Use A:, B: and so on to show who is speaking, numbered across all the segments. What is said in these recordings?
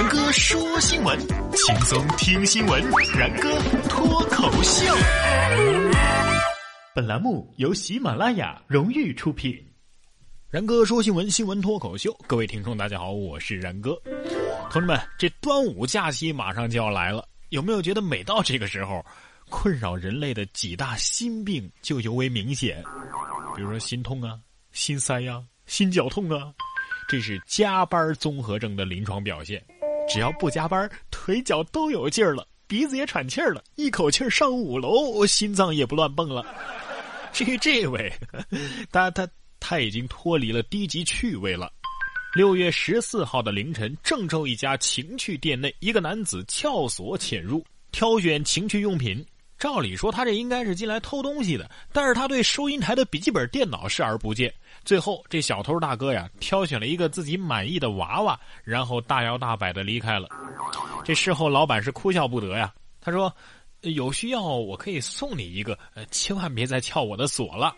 A: 然哥说新闻，轻松听新闻。然哥脱口秀。本栏目由喜马拉雅荣誉出品。然哥说新闻，新闻脱口秀。各位听众，大家好，我是然哥。同志们，这端午假期马上就要来了，有没有觉得每到这个时候，困扰人类的几大心病就尤为明显？比如说心痛啊、心塞呀、心绞痛啊。这是加班综合征的临床表现，只要不加班，腿脚都有劲儿了，鼻子也喘气儿了，一口气上五楼，心脏也不乱蹦了。至于这位，他他他已经脱离了低级趣味了。六月十四号的凌晨，郑州一家情趣店内，一个男子撬锁潜入，挑选情趣用品。照理说，他这应该是进来偷东西的，但是他对收银台的笔记本电脑视而不见。最后，这小偷大哥呀，挑选了一个自己满意的娃娃，然后大摇大摆的离开了。这事后，老板是哭笑不得呀。他说：“有需要，我可以送你一个，呃，千万别再撬我的锁了。”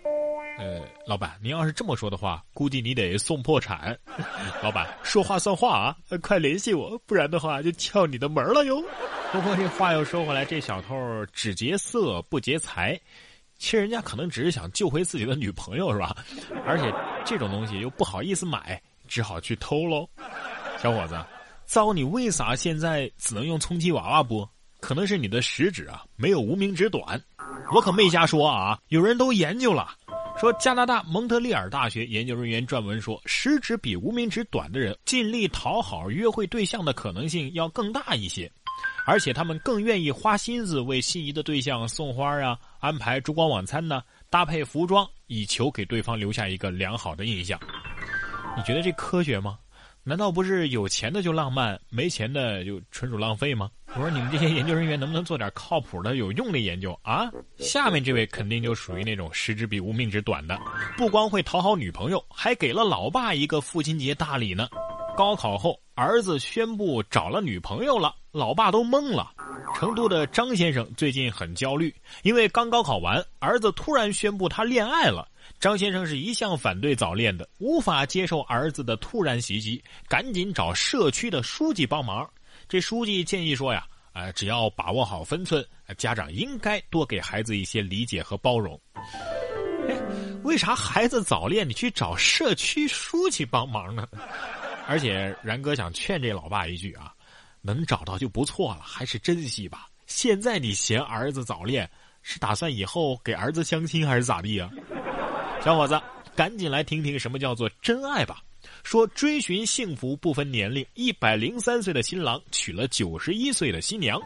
A: 呃，老板，您要是这么说的话，估计你得送破产。老板，说话算话啊，快联系我，不然的话就撬你的门了哟。不过这话又说回来，这小偷只劫色不劫财，其实人家可能只是想救回自己的女朋友，是吧？而且这种东西又不好意思买，只好去偷喽。小伙子，糟，你为啥现在只能用充气娃娃不？可能是你的食指啊没有无名指短。我可没瞎说啊，有人都研究了，说加拿大蒙特利尔大学研究人员撰文说，食指比无名指短的人，尽力讨好约会对象的可能性要更大一些。而且他们更愿意花心思为心仪的对象送花啊，安排烛光晚餐呢，搭配服装，以求给对方留下一个良好的印象。你觉得这科学吗？难道不是有钱的就浪漫，没钱的就纯属浪费吗？我说你们这些研究人员能不能做点靠谱的、有用的研究啊？下面这位肯定就属于那种食指比无名指短的，不光会讨好女朋友，还给了老爸一个父亲节大礼呢。高考后，儿子宣布找了女朋友了，老爸都懵了。成都的张先生最近很焦虑，因为刚高考完，儿子突然宣布他恋爱了。张先生是一向反对早恋的，无法接受儿子的突然袭击，赶紧找社区的书记帮忙。这书记建议说呀，呃，只要把握好分寸，家长应该多给孩子一些理解和包容。哎，为啥孩子早恋你去找社区书记帮忙呢？而且然哥想劝这老爸一句啊，能找到就不错了，还是珍惜吧。现在你嫌儿子早恋，是打算以后给儿子相亲还是咋地啊？小伙子，赶紧来听听什么叫做真爱吧。说追寻幸福不分年龄，一百零三岁的新郎娶了九十一岁的新娘。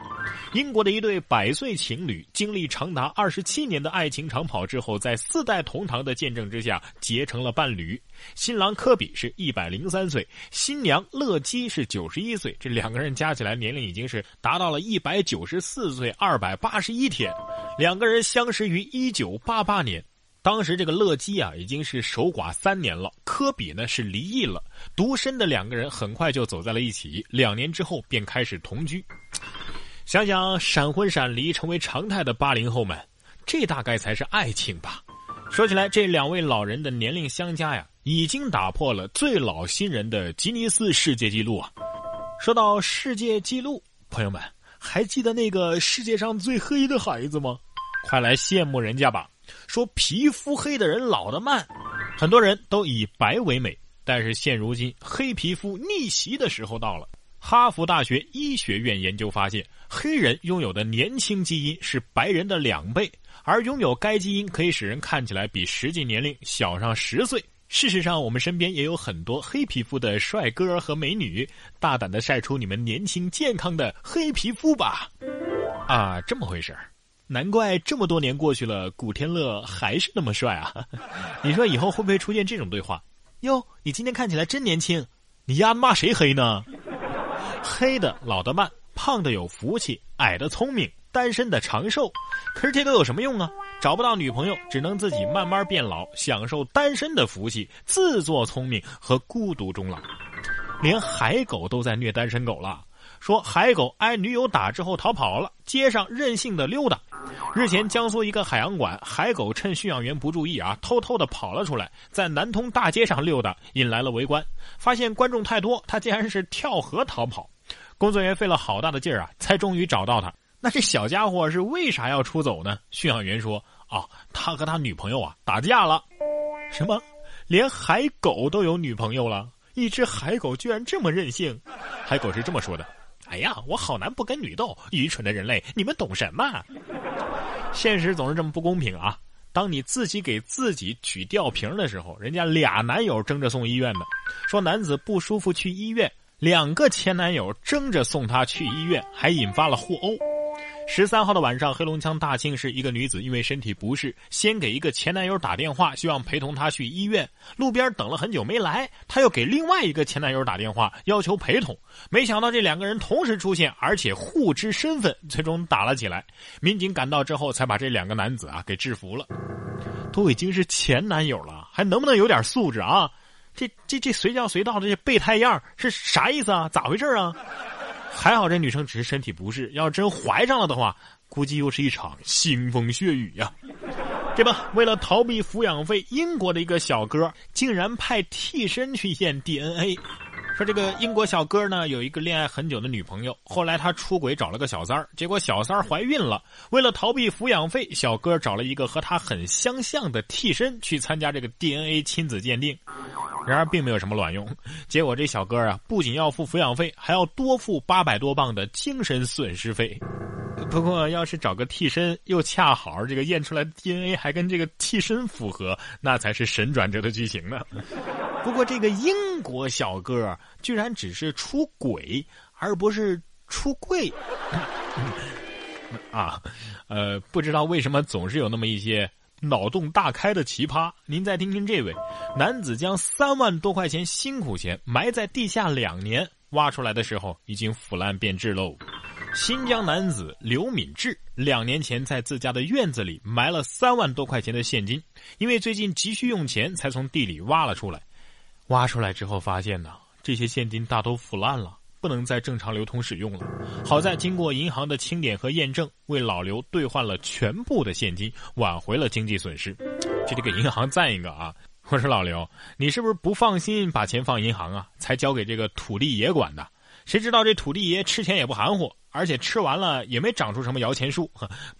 A: 英国的一对百岁情侣经历长达二十七年的爱情长跑之后，在四代同堂的见证之下结成了伴侣。新郎科比是一百零三岁，新娘乐基是九十一岁，这两个人加起来年龄已经是达到了一百九十四岁二百八十一天。两个人相识于一九八八年。当时这个乐基啊已经是守寡三年了，科比呢是离异了，独身的两个人很快就走在了一起，两年之后便开始同居。想想闪婚闪离成为常态的八零后们，这大概才是爱情吧。说起来，这两位老人的年龄相加呀，已经打破了最老新人的吉尼斯世界纪录啊。说到世界纪录，朋友们还记得那个世界上最黑的孩子吗？快来羡慕人家吧。说皮肤黑的人老得慢，很多人都以白为美，但是现如今黑皮肤逆袭的时候到了。哈佛大学医学院研究发现，黑人拥有的年轻基因是白人的两倍，而拥有该基因可以使人看起来比实际年龄小上十岁。事实上，我们身边也有很多黑皮肤的帅哥和美女，大胆的晒出你们年轻健康的黑皮肤吧！啊，这么回事儿。难怪这么多年过去了，古天乐还是那么帅啊！你说以后会不会出现这种对话？哟，你今天看起来真年轻，你丫骂谁黑呢？黑的老得慢，胖的有福气，矮的聪明，单身的长寿。可是这都有什么用啊？找不到女朋友，只能自己慢慢变老，享受单身的福气，自作聪明和孤独终老。连海狗都在虐单身狗了。说海狗挨女友打之后逃跑了，街上任性的溜达。日前，江苏一个海洋馆海狗趁驯养员不注意啊，偷偷的跑了出来，在南通大街上溜达，引来了围观。发现观众太多，他竟然是跳河逃跑。工作人员费了好大的劲儿啊，才终于找到他。那这小家伙是为啥要出走呢？驯养员说：“啊，他和他女朋友啊打架了。”什么？连海狗都有女朋友了？一只海狗居然这么任性？海狗是这么说的：“哎呀，我好男不跟女斗，愚蠢的人类，你们懂什么？现实总是这么不公平啊！当你自己给自己举吊瓶的时候，人家俩男友争着送医院呢。说男子不舒服去医院，两个前男友争着送他去医院，还引发了互殴。”十三号的晚上，黑龙江大庆市一个女子因为身体不适，先给一个前男友打电话，希望陪同她去医院。路边等了很久没来，她又给另外一个前男友打电话，要求陪同。没想到这两个人同时出现，而且互知身份，最终打了起来。民警赶到之后，才把这两个男子啊给制服了。都已经是前男友了，还能不能有点素质啊？这这这随叫随到的这备胎样是啥意思啊？咋回事啊？还好这女生只是身体不适，要真怀上了的话，估计又是一场腥风血雨呀。这不，为了逃避抚养费，英国的一个小哥竟然派替身去验 DNA。说这个英国小哥呢，有一个恋爱很久的女朋友，后来他出轨找了个小三儿，结果小三儿怀孕了。为了逃避抚养费，小哥找了一个和他很相像的替身去参加这个 DNA 亲子鉴定。然而并没有什么卵用，结果这小哥啊，不仅要付抚养费，还要多付八百多磅的精神损失费。不过，要是找个替身，又恰好这个验出来的 DNA 还跟这个替身符合，那才是神转折的剧情呢。不过，这个英国小哥居然只是出轨，而不是出柜。啊，呃，不知道为什么总是有那么一些。脑洞大开的奇葩，您再听听这位男子将三万多块钱辛苦钱埋在地下两年，挖出来的时候已经腐烂变质喽。新疆男子刘敏志两年前在自家的院子里埋了三万多块钱的现金，因为最近急需用钱，才从地里挖了出来。挖出来之后发现呢，这些现金大都腐烂了。不能再正常流通使用了。好在经过银行的清点和验证，为老刘兑换了全部的现金，挽回了经济损失。这得给银行赞一个啊！我说老刘，你是不是不放心把钱放银行啊？才交给这个土地爷管的？谁知道这土地爷吃钱也不含糊，而且吃完了也没长出什么摇钱树，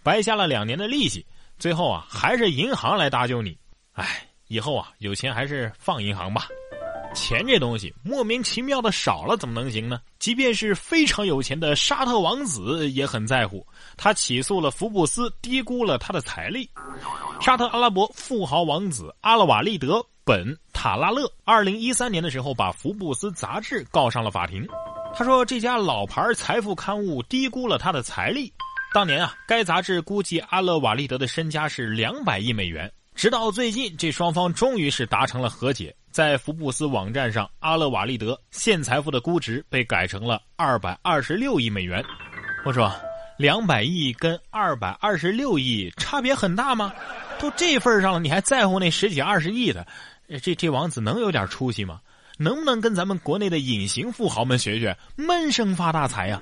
A: 白瞎了两年的利息。最后啊，还是银行来搭救你。哎，以后啊，有钱还是放银行吧。钱这东西莫名其妙的少了怎么能行呢？即便是非常有钱的沙特王子也很在乎，他起诉了福布斯，低估了他的财力。沙特阿拉伯富豪王子阿勒瓦利德·本·塔拉勒，二零一三年的时候把福布斯杂志告上了法庭。他说这家老牌财富刊物低估了他的财力。当年啊，该杂志估计阿勒瓦利德的身家是两百亿美元。直到最近，这双方终于是达成了和解。在福布斯网站上，阿勒瓦利德现财富的估值被改成了二百二十六亿美元。我说，两百亿跟二百二十六亿差别很大吗？都这份上了，你还在乎那十几二十亿的？这这王子能有点出息吗？能不能跟咱们国内的隐形富豪们学学，闷声发大财呀？